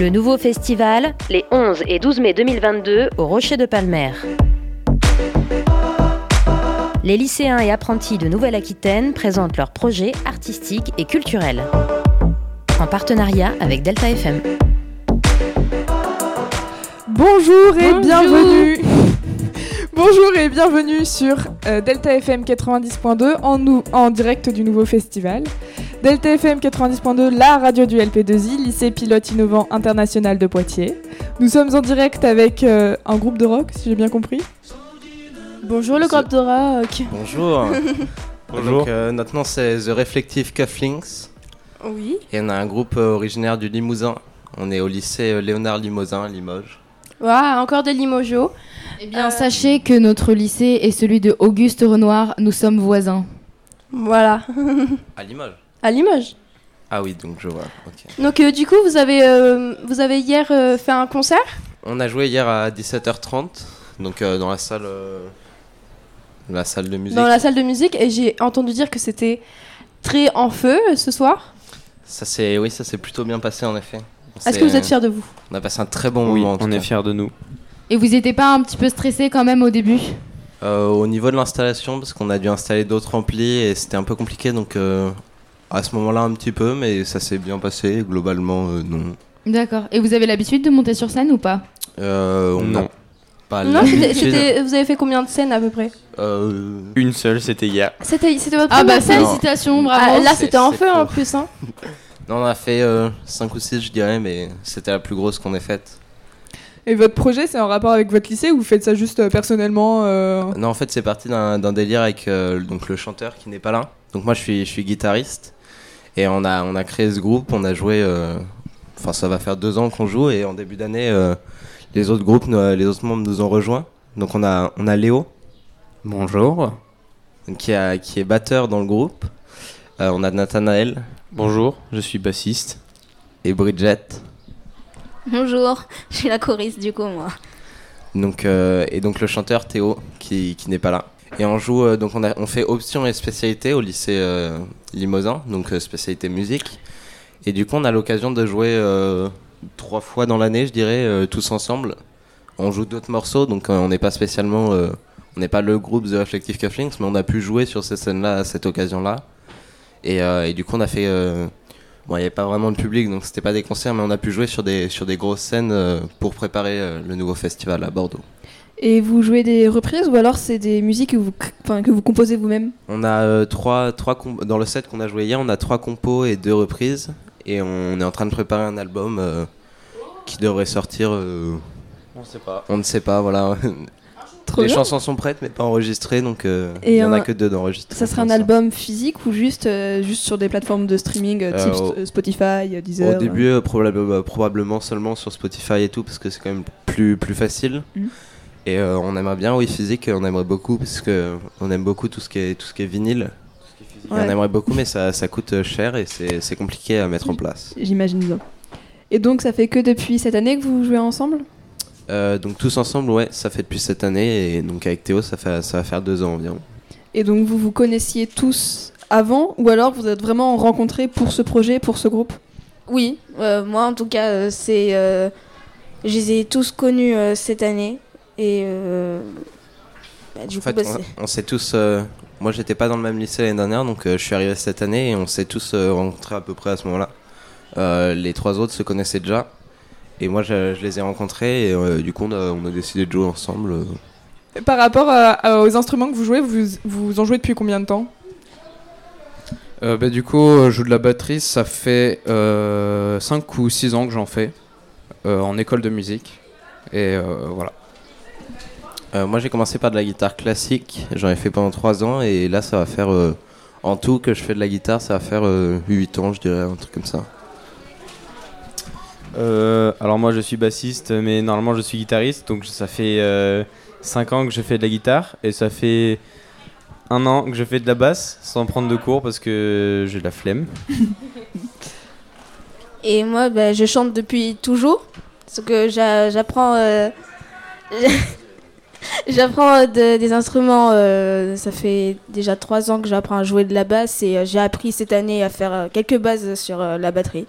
Le nouveau festival, les 11 et 12 mai 2022 au Rocher de Palmer. Les lycéens et apprentis de Nouvelle-Aquitaine présentent leurs projets artistiques et culturels. En partenariat avec Delta FM. Bonjour et Bonjour. bienvenue Bonjour et bienvenue sur euh, Delta FM 90.2 en, nou- en direct du nouveau festival. Delta FM 90.2, la radio du LP2I, lycée pilote innovant international de Poitiers. Nous sommes en direct avec euh, un groupe de rock, si j'ai bien compris. Bonjour le groupe de rock. Bonjour. Bonjour. Donc, euh, notre nom c'est The Reflective Cufflinks Oui. et on a un groupe euh, originaire du Limousin. On est au lycée euh, Léonard Limousin à Limoges. Voilà, encore des Limoges. Eh bien, sachez que notre lycée est celui de Auguste Renoir. Nous sommes voisins. Voilà. À Limoges À Limoges. Ah oui, donc je vois. Donc euh, du coup, vous avez, euh, vous avez hier euh, fait un concert? On a joué hier à 17h30, donc euh, dans la salle, euh, la salle de musique. dans la salle de musique et j'ai entendu dire que c'était très en feu ce soir. Ça c'est, oui, ça s'est plutôt bien passé en effet. Est-ce que vous êtes fiers de vous? On a passé un très bon Oui, moment. en tout on est cas. fiers de nous. Et vous n'étiez pas un petit peu stressé quand même au début? Euh, au niveau de l'installation, parce qu'on a dû installer d'autres amplis et c'était un peu compliqué, donc euh, à ce moment-là un petit peu, mais ça s'est bien passé. Globalement, euh, non. D'accord. Et vous avez l'habitude de monter sur scène ou pas? Euh, on Non. pas Non, c'était- l'habitude. c'était- vous avez fait combien de scènes à peu près? Euh, Une seule, c'était hier. C'était c'était votre Ah première bah scène? félicitations, bravo. Ah, Là C'est- c'était en c'est feu en plus. Hein. non, on a fait 5 ou 6, je dirais, mais c'était la plus grosse qu'on ait faite. Et votre projet, c'est en rapport avec votre lycée ou vous faites ça juste euh, personnellement euh, Non, en fait, c'est parti d'un d'un délire avec euh, donc, le chanteur qui n'est pas là. Donc, moi, je suis, je suis guitariste. Et on a, on a créé ce groupe, on a joué. euh, Enfin, ça va faire deux ans qu'on joue. Et en début d'année, euh, les autres groupes, nous- les autres membres nous ont rejoints. Donc, on a, on a Léo, Bonjour. qui, a- qui est batteur dans le groupe. Euh, on a Nathanaël Bonjour, je suis bassiste. et Bridget. Bonjour, je suis la choriste du coup moi. Donc, euh, et donc le chanteur Théo qui, qui n'est pas là. Et on joue, euh, donc on, fait option et spécialité au lycée euh, Limousin, donc euh, spécialité musique. Et du coup, on a l'occasion de jouer trois fois dans l'année, je dirais, tous ensemble. On joue d'autres morceaux, donc on n'est pas spécialement, on n'est pas le groupe The Reflective Cufflinks, mais on a pu jouer sur ces scènes-là à cette occasion-là. Et, du coup, on a fait, bon, il n'y avait pas vraiment de public, donc c'était pas des concerts, mais on a pu jouer sur des sur des grosses scènes pour préparer le nouveau festival à Bordeaux. Et vous jouez des reprises ou alors c'est des musiques que vous, que composez vous-même? On a euh, trois, dans le set qu'on a joué hier, on a trois compos et deux reprises. Et on est en train de préparer un album euh, qui devrait sortir. euh, On sait pas. on ne sait pas, voilà. Trop Les bien. chansons sont prêtes mais pas enregistrées, donc euh, Et il y en a que deux d'enregistrés. Ça sera un l'instant. album physique ou juste, euh, juste sur des plateformes de streaming type au- euh, Spotify, Deezer Au début, probable- probablement seulement sur Spotify et tout, parce que c'est quand même plus, plus facile. Mhm. Et euh, on aimerait bien, oui, physique, on aimerait beaucoup, parce que on aime beaucoup tout ce qui est, tout ce qui est vinyle. Et Ouais. On aimerait beaucoup, mais ça, ça coûte cher et c'est c'est compliqué à mettre en place. J'imagine bien. Et donc ça fait que depuis cette année que vous jouez ensemble? Euh, donc tous ensemble, ouais, ça fait depuis cette année, et donc avec Théo, ça, fait, ça va faire deux ans environ. Et donc vous vous connaissiez tous avant ou alors vous êtes vraiment rencontrés pour ce projet, pour ce groupe? Oui, euh, moi en tout cas, euh, c'est, euh, je les ai tous connus euh, cette année et euh, bah, du En coup, fait, bah, on, s'est tous... euh, moi, j'étais pas dans le même lycée l'année dernière, donc euh, je suis arrivé cette année, et on s'est tous euh, rencontrés à peu près à ce moment-là. Euh, les trois autres se connaissaient déjà, et moi, je, je les ai rencontrés, et euh, du coup, on a, on a décidé de jouer ensemble. euh. Par rapport à- à- aux instruments que vous jouez, vous, vous en jouez depuis combien de temps? Euh, bah, du coup, euh, je joue de la batterie, ça fait 5 ou 6 ans que j'en fais euh, en école de musique. Et euh, voilà. Euh, moi, j'ai commencé par de la guitare classique, j'en ai fait pendant trois ans, et là, ça va faire... euh, en tout, que je fais de la guitare, ça va faire 8 ans, je dirais, un truc comme ça. Euh, alors moi je suis bassiste mais normalement je suis guitariste donc ça fait 5 ans que je fais de la guitare et ça fait un an que je fais de la basse sans prendre de cours parce que j'ai la flemme. Et moi, bah, je chante depuis toujours. Parce que j'a- j'apprends. j'apprends euh, de- des instruments. euh, ça fait déjà trois ans que j'apprends à jouer de la basse et euh, j'ai appris cette année à faire euh, quelques bases sur euh, la batterie.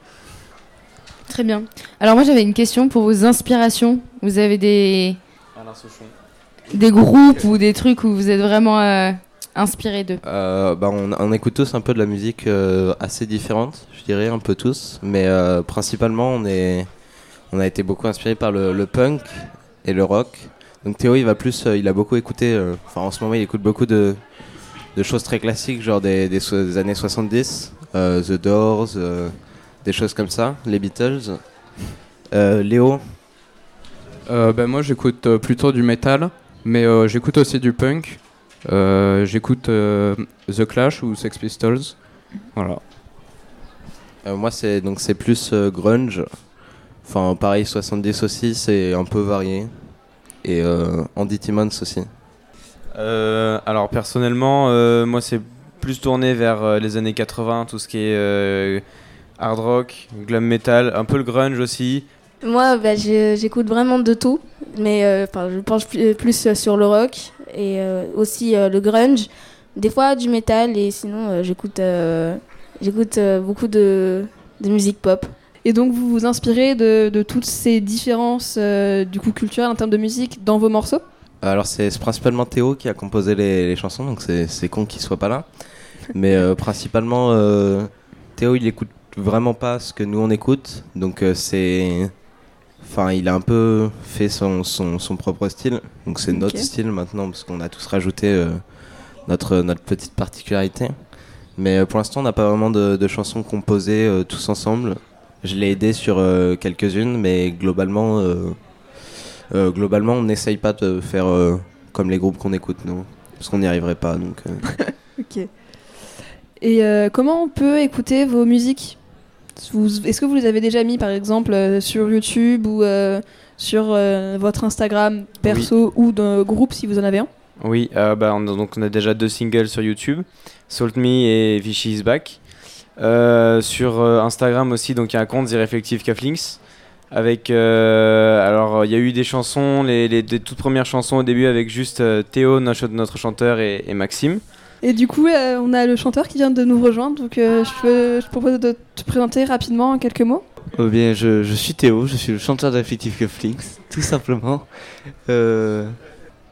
Très bien. Alors moi j'avais une question pour vos inspirations. Vous avez des, Alain Souchon. des groupes ou des trucs où vous êtes vraiment euh, inspiré d'eux? Euh, bah, on, on écoute tous un peu de la musique euh, assez différente, je dirais un peu tous, mais euh, principalement on, est, on a été beaucoup inspiré par le, le punk et le rock. Donc Théo il va plus, euh, il a beaucoup écouté, euh, enfin en ce moment il écoute beaucoup de, de choses très classiques, genre des, des, so- des années 70, euh, The Doors, des choses comme ça, les Beatles. Léo, ben, moi j'écoute plutôt du métal, mais j'écoute aussi du punk. Euh, j'écoute euh, The Clash ou Sex Pistols. Voilà. Euh, moi c'est donc c'est plus grunge. Enfin pareil 70 aussi, c'est un peu varié. Et euh, Andy Timmons aussi. Euh, alors personnellement, euh, moi c'est plus tourné vers euh, les années 80, tout ce qui est euh, hard rock, glam metal, un peu le grunge aussi. Moi, bah, j'écoute vraiment de tout, mais euh, je penche plus, sur le rock et euh, aussi euh, le grunge. Des fois du métal et sinon euh, j'écoute euh, j'écoute euh, beaucoup de, de musique pop. Et donc vous vous inspirez de, de toutes ces différences euh, du coup culturelles en termes de musique dans vos morceaux? Alors c'est principalement Théo qui a composé les, les chansons, donc c'est con qu'il soit pas là. Mais euh, principalement euh, Théo il écoute vraiment pas ce que nous on écoute, donc c'est... Enfin il a un peu fait son, son, son propre style, donc c'est notre style maintenant parce qu'on a tous rajouté notre, notre petite particularité. Mais pour l'instant on n'a pas vraiment de, de chansons composées tous ensemble. Je l'ai aidé sur euh, quelques-unes, mais globalement... euh, euh, globalement, on n'essaye pas de faire euh, comme les groupes qu'on écoute, nous. Parce qu'on n'y arriverait pas. Donc, euh. Ok. Et euh, comment on peut écouter vos musiques? Est-ce que vous les avez déjà mis par exemple euh, sur YouTube ou euh, sur euh, votre Instagram perso ou d'un groupe si vous en avez un? Oui, euh, bah, on, a- donc on a déjà deux singles sur YouTube, Salt Me et Vichy is Back. Euh, sur euh, Instagram aussi, donc il y a un compte The Reflective Cufflinks. Avec, euh, alors il y a eu des chansons, les, toutes premières chansons au début avec juste euh, Théo, notre, notre chanteur, et, et Maxime. Et du coup, euh, on a le chanteur qui vient de nous rejoindre, donc euh, je, peux- je propose de te présenter rapidement en quelques mots. Oh bien, je, je suis Théo, je suis le chanteur d'Afflictive Cufflinks, tout simplement. Euh,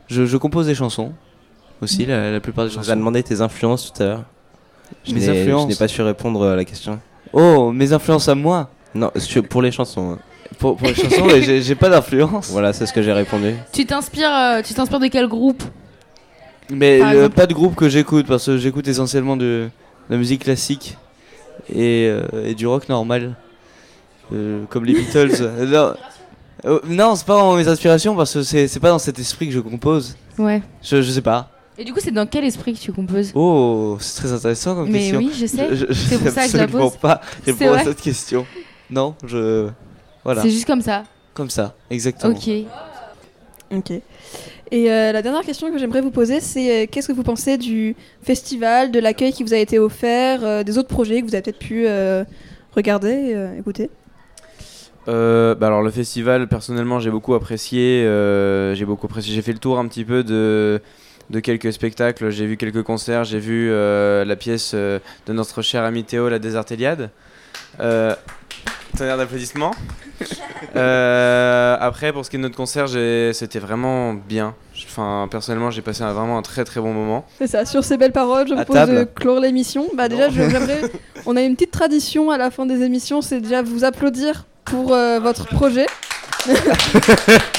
je, je compose des chansons aussi, la, la plupart des Je vous ai chansons. demandé tes influences tout à l'heure. Je Mes influences Je n'ai pas su répondre à la question. Oh, mes influences à moi Non, pour les chansons. hein. Pour, pour les chansons, mais j'ai pas d'influence. Voilà, c'est ce que j'ai répondu. Tu t'inspires euh, tu t'inspires de quel groupe? Mais euh, pas de groupe que j'écoute, parce que j'écoute essentiellement de, de la musique classique et, euh, et du rock normal, euh, comme les Beatles. Non, Euh, non c'est pas vraiment mes inspirations, parce que c'est c'est pas dans cet esprit que je compose. Ouais. Je, je sais pas. Et du coup, c'est dans quel esprit que tu composes Oh, c'est très intéressant comme Mais question. oui, je sais. Je, je, C'est pour ça que je la pose. pas répondre à cette question. Non, je. Voilà. C'est juste comme ça. Comme ça, exactement. Ok. Ok. Et euh, la dernière question que j'aimerais vous poser, c'est euh, qu'est-ce que vous pensez du festival, de l'accueil qui vous a été offert, euh, des autres projets que vous avez peut-être pu euh, regarder, euh, écouter? Euh, bah alors le festival, personnellement, j'ai beaucoup apprécié. euh, j'ai beaucoup apprécié. J'ai fait le tour un petit peu de de quelques spectacles. J'ai vu quelques concerts. J'ai vu euh, la pièce euh, de notre cher ami Théo, la Désertéliade. Euh, tonnerre d'applaudissements. Euh, après, pour ce qui est de notre concert, c'était vraiment bien. Enfin, personnellement, j'ai passé un- vraiment un très très bon moment. C'est ça, sur ces belles paroles, je À vous propose de clore l'émission. Bah déjà, je- on a une petite tradition à la fin des émissions, c'est déjà vous applaudir pour euh, votre projet.